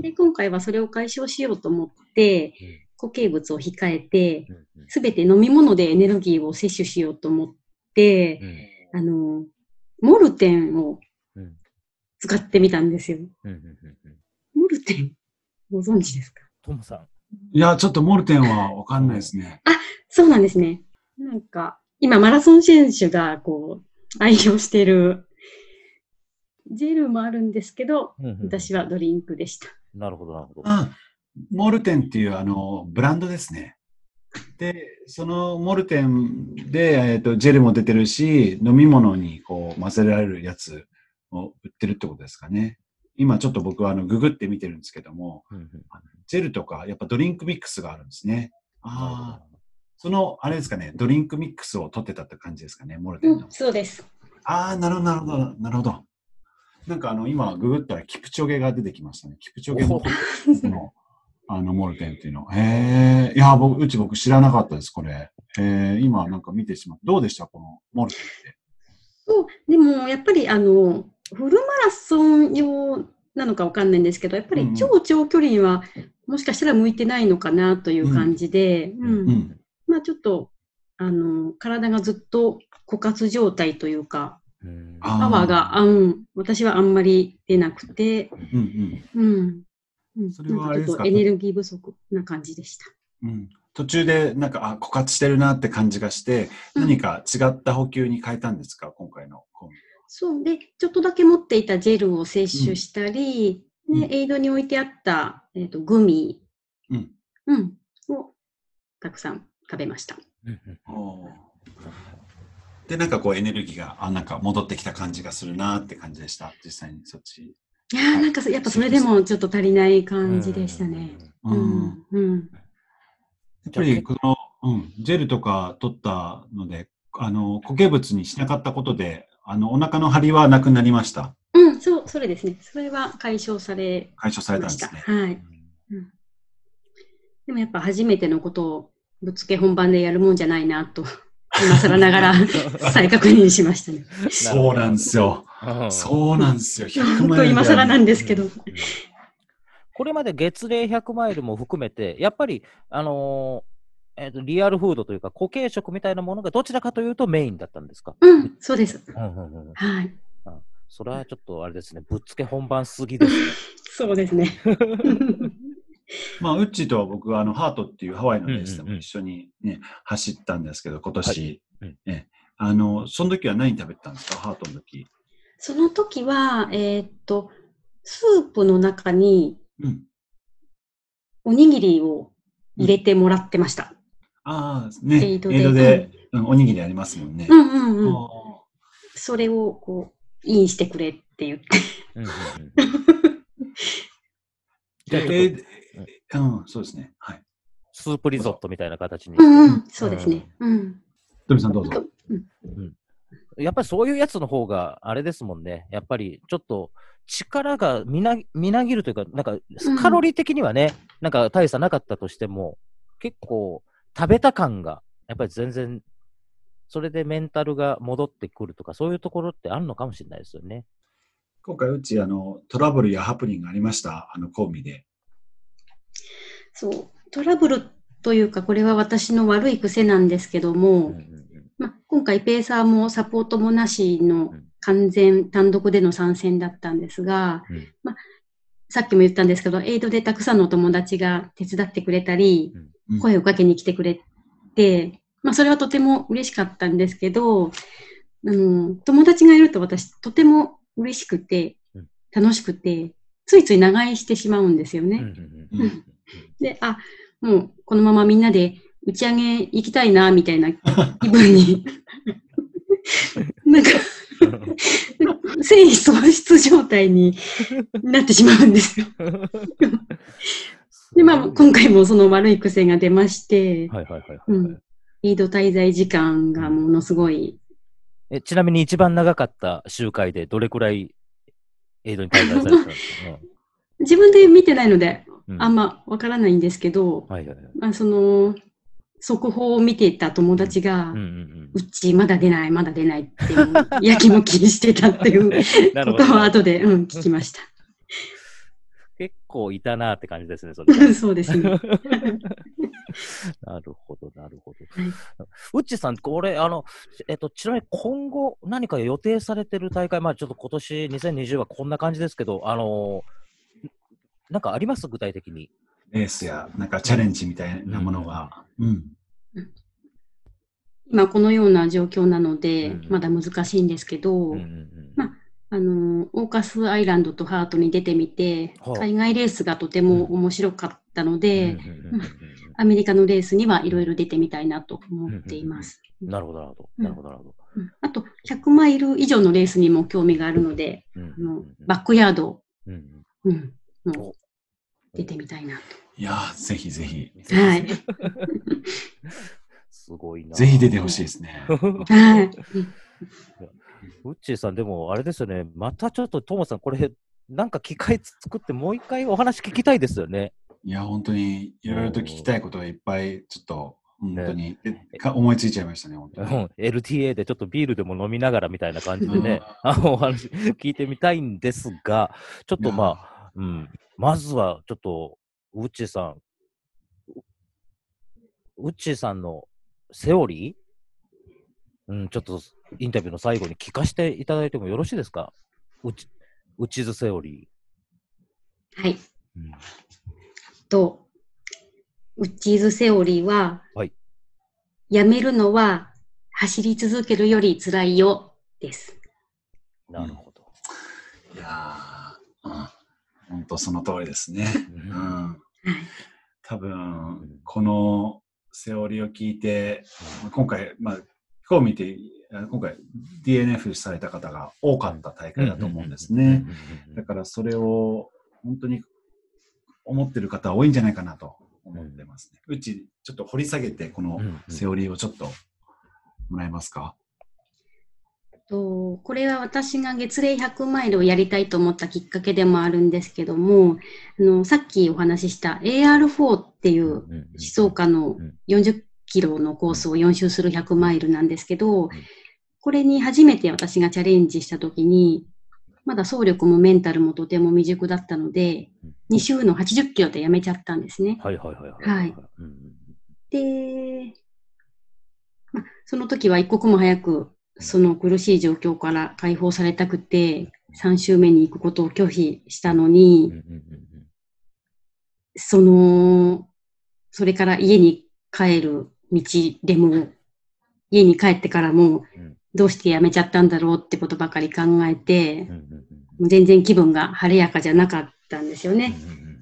S4: で、今回はそれを解消しようと思って、固形物を控えて、すべて飲み物でエネルギーを摂取しようと思って
S2: う、ん
S4: あの、モルテンを
S2: うん
S4: 使ってみたんですよ。モルテン、ご存知ですか？
S2: トムさん。
S3: いや、ちょっとモルテンはわかんないですね。
S4: そうなんですね。なんか、今マラソン選手がこう、愛用している、ジェルもあるんですけど、私はドリンクでした。
S2: なるほど、なるほど。
S3: あモルテンっていうあのブランドですね。で、そのモルテンで、えっとジェルも出てるし、飲み物にこう混ぜられるやつを売ってるってことですかね。今ちょっと僕はあのググって見てるんですけども、
S2: うんうん
S3: ジェルとかやっぱドリンクミックスがあるんですね。ああ、
S2: ど
S3: そのあれですかね、ドリンクミックスを取ってたって感じですかね、モルテンの。
S4: うん、そうです。
S3: ああ、なるほど、なるほど、なるほど。なんかあの、今、ググったらキプチョゲが出てきましたね。キプチョゲの、のあの、モルテンっていうの。へえ、いや、僕、うち僕知らなかったです、これ。へえ、今なんか見てしまう。どうでしたこのモルテンって？
S4: そう、でもやっぱりあの、フルマラソン用なのかわかんないんですけど、やっぱり超長距離にはもしかしたら向いてないのかなという感じで、うん。うんうん、まあちょっと、あの、体がずっと枯渇状態というか、パワーが、うん、私はあんまり出なくて、うんうん。うん。それはあれですか？エネルギー不足な感じでした。
S3: うん。途中でなんか、あ、枯渇してるなって感じがして、何か違った補給に変えたんですか、今回のコンビ
S4: そう。で、ちょっとだけ持っていたジェルを摂取したり、うん、ね、エイドに置いてあった、えーと、グミ、うん、うん、をたくさん食べました。
S3: で、なんかこうエネルギーが、あ、なんか戻ってきた感じがするなって感じでした。実際にそっち。
S4: いやなんかやっぱそれでもちょっと足りない感じでしたね。うん。うん。
S3: やっぱりこの、うん、ジェルとか取ったので、あの、固形物にしなかったことで、あの、お腹の張りはなくなりました。
S4: うん、そう、それですね。それは解消され
S3: 解消されたんですね。
S4: はい。うん、でもやっぱ初めてのことをぶっつけ本番でやるもんじゃないなと、今更ながら 再確認しましたね。
S3: そうなんですよ。そうなんですよ。
S4: 100マイル。今更なんですけど。
S2: これまで月齢100マイルも含めて、やっぱり、あのー、えーと、リアルフードというか固形食みたいなものがどちらかというとメインだったんですか？
S4: うん、そうです。はい。
S2: それはちょっとあれですね、ぶっつけ本番すぎですね。
S4: そうですね。
S3: まあ、ウッチーとは僕はあのハートっていうハワイのレースでも一緒にね、走ったんですけど、今年、はい。ね、あの、その時は何食べたんですか、ハートの時。
S4: その時は、えー、っと、スープの中に、おにぎりを入れてもらってました。
S3: うん、ああ、ね、エイドで、ドでうん、おにぎりありますもんね。
S4: うんうんうん。それをこう、インしてくれって言って。
S3: じゃあ、えうん、そうですね。はい。
S2: スープリゾットみたいな形に。
S4: うん、うん、そうですね。うん。
S3: トミさんどうぞ。うん。
S2: やっぱりそういうやつの方が、あれですもんね。やっぱりちょっと、力がみなみなぎるというか、なんかカロリー的にはね、うん、なんか大差なかったとしても、結構食べた感が、やっぱり全然、それでメンタルが戻ってくるとか、そういうところってあるのかもしれないですよね。
S3: 今回、うちあのトラブルやハプニングありました、あのコンビで。
S4: そう、トラブルというか、これは私の悪い癖なんですけども、ま今回、ペーサーもサポートもなしの完全単独での参戦だったんですが、うん、まさっきも言ったんですけど、エイドでたくさんのお友達が手伝ってくれたり、うん、声をかけに来てくれて、まあ、それはとても嬉しかったんですけど、あの友達がいると私、とても嬉しくて、楽しくて、ついつい長居してしまうんですよね。で、あ、もうこのままみんなで打ち上げ行きたいな、みたいな気分に なんか繊維喪失状態になってしまうんですよ。で、まあ、今回もその悪い癖が出まして、はいはいはい、うん。リード滞在時間がものすごい。
S2: えちなみに一番長かった集会でどれくらいエイドに滞在されたんですか、
S4: 自分で見てないので、あんまわからないんですけど、はいはいはい、まあ、その、速報を見ていた友達が、うちまだ出ない、まだ出ないってやきもきしてたっていう ことを後で、うん、聞きました。
S2: 結構いたなって感じですね、それ。
S4: そうですね。
S2: なるほど、なるほど。うっちさん、これ、あの、えっと、ちなみに今後何か予定されてる大会、まあちょっと今年2020はこんな感じですけど、あの、なんかあります？具体的に。
S3: レースや、なんかチャレンジみたいなものが。うん。
S4: 今このような状況なので、まだ難しいんですけど、まあ、あの、オーカスアイランドとハートに出てみて、海外レースがとても面白かったので、アメリカのレースにはいろいろ出てみたいなと思っています。
S2: なるほど、なるほど。なるほど、なるほど。
S4: あと、100マイル以上のレースにも興味があるので、あのバックヤード、うん、出てみたいなと。
S3: いやぜひぜひ。
S4: はい。
S2: すごいな。
S3: ぜひ出てほしいですね。
S4: はい。
S2: ウッチーさん、でもあれですよね、またちょっとトモさん、これ、なんか機械作って、もう一回お話聞きたいですよね。
S3: いや、本当にいろいろと聞きたいことがいっぱいちょっと本当に。えか思いついちゃいましたね、本当に。
S2: うん LTA でちょっとビールでも飲みながらみたいな感じでね、あのお話聞いてみたいんですが、ちょっとまあ、うん、まずはちょっと、ウッチーさん、ウッチーさんのセオリーうん、ちょっとインタビューの最後に聞かせていただいてもよろしいですか？ウッチウッチーズセオリ
S4: はい。
S2: ー。うん
S4: と、ウッチーズセオリーは、
S2: はい
S4: やめるのは走り続けるより辛いよです。
S2: なるほど。
S3: いやー、うん、本当その通りですね。
S2: うん。
S3: 多分、このセオリーを聞いて、今回、まあ、今日見て、あ今回 DNF された方が多かった大会だと思うんですね。だからそれを本当に思ってる方多いんじゃないかなと思ってますね。うち、ちょっと掘り下げて、このセオリーをちょっともらえますか？
S4: とこれは私が月齢100マイルをやりたいと思ったきっかけでもあるんですけども、あのさっきお話しした AR4 っていう思想家の
S2: うん
S4: 40キロのコースを4周する100マイルなんですけど、これに初めて私がチャレンジしたときに、まだ走力もメンタルもとても未熟だったので、2周の80キロでやめちゃったんですね。
S2: はいはいはいはい。
S4: はい
S2: うん
S4: で、まあ、その時は一刻も早くその苦しい状況から解放されたくて、3周目に行くことを拒否したの
S2: うん
S4: にその、それから家に帰る道でも、家に帰ってからも
S2: うん、
S4: どうして辞めちゃったんだろうってことばかり考えてもう全然気分が晴れやかじゃなかったんですよね。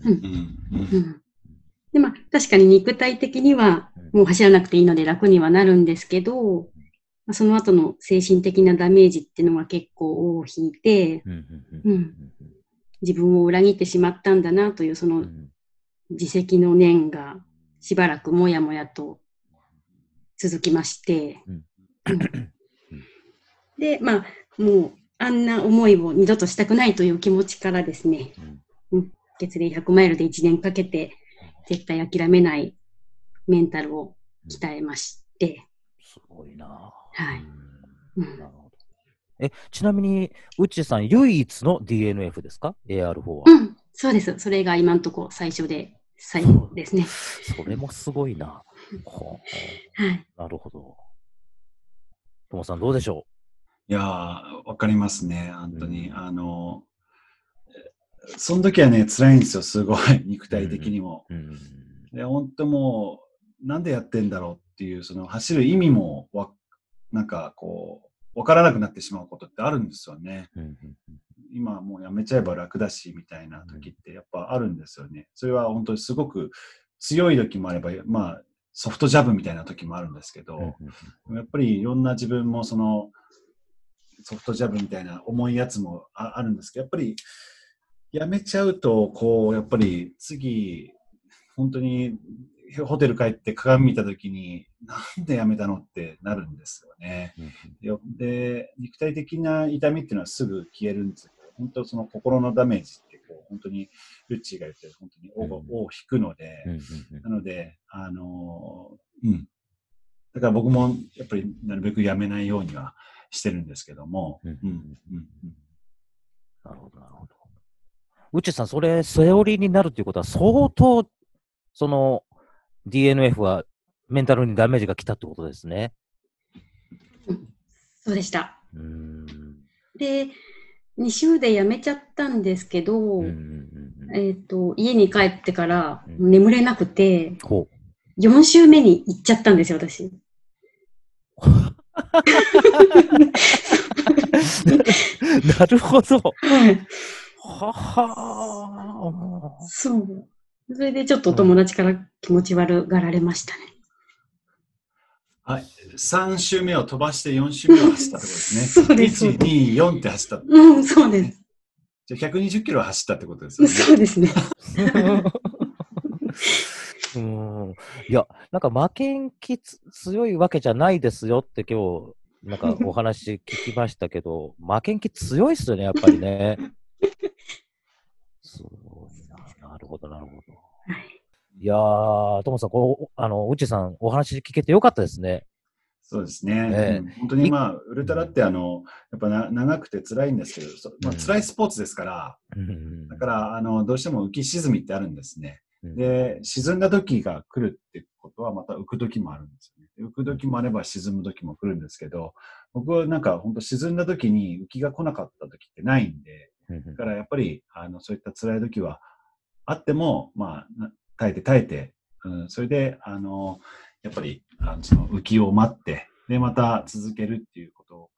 S2: うん
S4: で、まあ、確かに肉体的にはもう走らなくていいので楽にはなるんですけど、まあ、その後の精神的なダメージっていうのが結構尾を引いて、
S2: うん。
S4: 自分を裏切ってしまったんだなというその
S2: うん。
S4: 自責の念がしばらくもやもやと続きまして、
S2: うん
S4: うんで、まあ、もうあんな思いを二度としたくないという気持ちからですね、うん月齢100マイルで1年かけて絶対諦めないメンタルを鍛えまして、
S2: すごいな。
S4: はい
S2: なるほど。え、ちなみに、うっちーさん、唯一の DNF ですか ?AR4 は。
S4: うん、そうです。それが今のところ最初で最後ですね。
S2: それもすごいな。
S4: はい。
S2: なるほど。ともさん、どうでしょ
S3: いやー、わかりますね、本当に。
S2: うん
S3: あの、その時はね、辛いんですよ、すごい、肉体的にも。
S2: ううん
S3: で、本当もう、なんでやってんだろうっていう、その走る意味もわ、なんかこう、わからなくなってしまうことってあるんですよね。
S2: うんうん
S3: 今はもうやめちゃえば楽だし、みたいな時ってやっぱあるんですよね。それは本当にすごく強い時もあれば、まあ、ソフトジャブみたいな時もあるんですけど、
S2: うん
S3: やっぱりいろんな自分もそのソフトジャブみたいな重いやつもああるんですけど、やっぱりやめちゃうと、こう、やっぱり次、本当にホテル帰って鏡見たときに、なんでやめたのってなるんですよね。
S2: うん
S3: でで、肉体的な痛みっていうのはすぐ消えるんですけど、本当その心のダメージこう、本当にルッチーが言ってる本当に尾を
S2: うん
S3: 尾を引くので、
S2: うんうん
S3: なので、あのーうん。だから僕もやっぱりなるべくやめないようにはしてるんですけども、
S2: うん
S3: うん、うん、うん。
S2: なるほど、なるほど。うっちーさん、それ、セオリーになるっていうことは、相当、その、DNF はメンタルにダメージが来たってことですね。
S4: そうでした。
S2: うーん。
S4: で、2週で辞めちゃったんですけど、
S2: うんうんうんうん
S4: えっ、と、家に帰ってから
S2: うん
S4: 眠れなくて、
S2: ほ
S4: 4週目に行っちゃったんですよ、私。
S2: う。なるほど。
S4: はい。
S2: はは
S4: そう。それでちょっとお友達から気持ち悪がられましたね。
S3: はい。3周目を飛ばして4周目を走ったってことですね。
S4: そうです
S3: 1、2、4って走った。
S4: うん、そうです。
S3: じゃあ120キロ走ったってことですよね。
S4: そうですね。
S2: うん。いや、なんか負けん気つ強いわけじゃないですよって今日、なんかお話聞きましたけど、負けん気強いっすよね、やっぱりね。すごいな。なるほど、なるほど。
S4: はい。
S2: いやー、ともさん、こう、あの、うちさん、お話聞けてよかったですね。
S3: そうですね。
S2: ええ
S3: うん本当にまあ、ウルトラってあの、やっぱな長くて辛いんですけど、そまあ、
S2: うん
S3: 辛いスポーツですから、
S2: うん
S3: だから、あの、どうしても浮き沈みってあるんですね。
S2: うん
S3: で、沈んだ時が来るってことは、また浮く時もあるんですよね。で浮く時もあれば沈む時も来るんですけど、僕はなんか本当沈んだ時に浮きが来なかった時ってないんで、
S2: うん
S3: だからやっぱり、あの、そういった辛い時はあっても、まあ、な耐えて耐えて、うん、それで、あの、やっぱり、あのその浮きを待って、で、また続けるっていうこと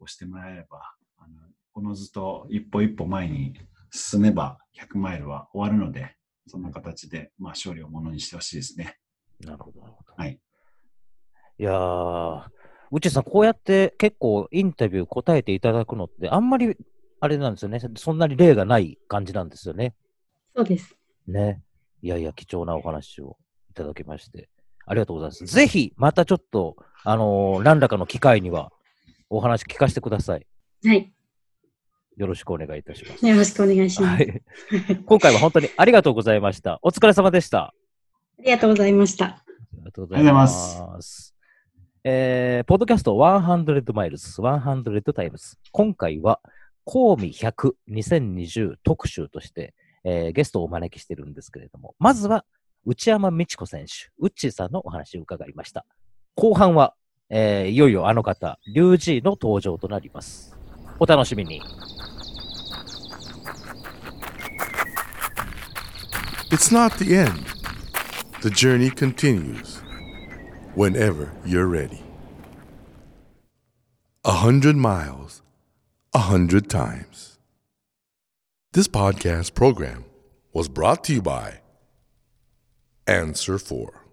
S3: をしてもらえれば、あの、このずと一歩一歩前に進めば100マイルは終わるので、そんな形で、まあ、勝利をものにしてほしいですね。
S2: なるほど、なるほど。
S3: はい。
S2: いやー、うちさん、こうやって結構インタビュー答えていただくのって、あんまり、あれなんですよね。そんなに例がない感じなんですよね。
S4: そうです。
S2: ね。いやいや、貴重なお話をいただきまして、ありがとうございます。ぜひ、またちょっと、あのー何らかの機会には、お話聞かせてください。
S4: はい。
S2: よろしくお願いいたします。
S4: よろしくお願いします。
S2: はい。今回は本当にありがとうございました。お疲れ様でした。
S4: ありがとうございました。
S2: ありがとうございます。えー、ポッドキャスト100マイルズ、100 times。今回は、コーミ100 2020特集として、えーゲストをお招きしてるんですけれども、まずは、内山美智子選手、ウッチーさんのお話を伺いました。後半は、えーいよいよあの方、リュウジーの登場となります。お楽しみに。
S1: It's not the end. The journey continues whenever you're ready. A hundred miles, a hundred times. This podcast program was brought to you by Answer 4.